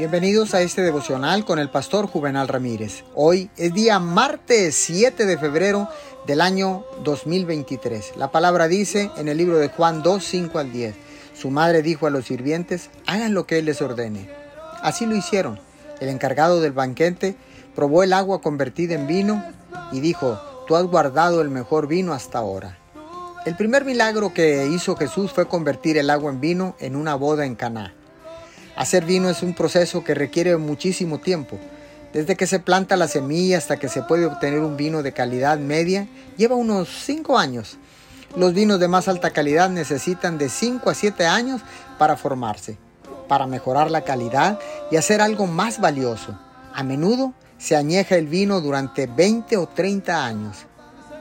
Bienvenidos a este devocional con el pastor Juvenal Ramírez. Hoy es día martes 7 de febrero del año 2023. La palabra dice en el libro de Juan 2, 5 al 10. Su madre dijo a los sirvientes, hagan lo que él les ordene. Así lo hicieron. El encargado del banquete probó el agua convertida en vino y dijo, tú has guardado el mejor vino hasta ahora. El primer milagro que hizo Jesús fue convertir el agua en vino en una boda en Caná. Hacer vino es un proceso que requiere muchísimo tiempo. Desde que se planta la semilla hasta que se puede obtener un vino de calidad media, lleva unos 5 años. Los vinos de más alta calidad necesitan de 5 a 7 años para formarse, para mejorar la calidad y hacer algo más valioso. A menudo se añeja el vino durante 20 o 30 años.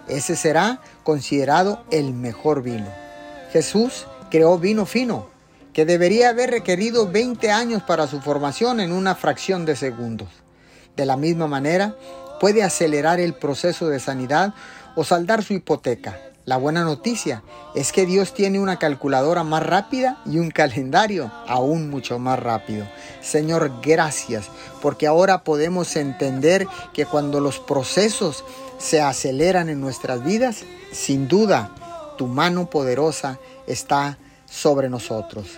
Ese será considerado el mejor vino. Jesús creó vino fino, que debería haber requerido 20 años para su formación en una fracción de segundos. De la misma manera, puede acelerar el proceso de sanidad o saldar su hipoteca. La buena noticia es que Dios tiene una calculadora más rápida y un calendario aún mucho más rápido. Señor, gracias, porque ahora podemos entender que cuando los procesos se aceleran en nuestras vidas, sin duda, tu mano poderosa está sobre nosotros.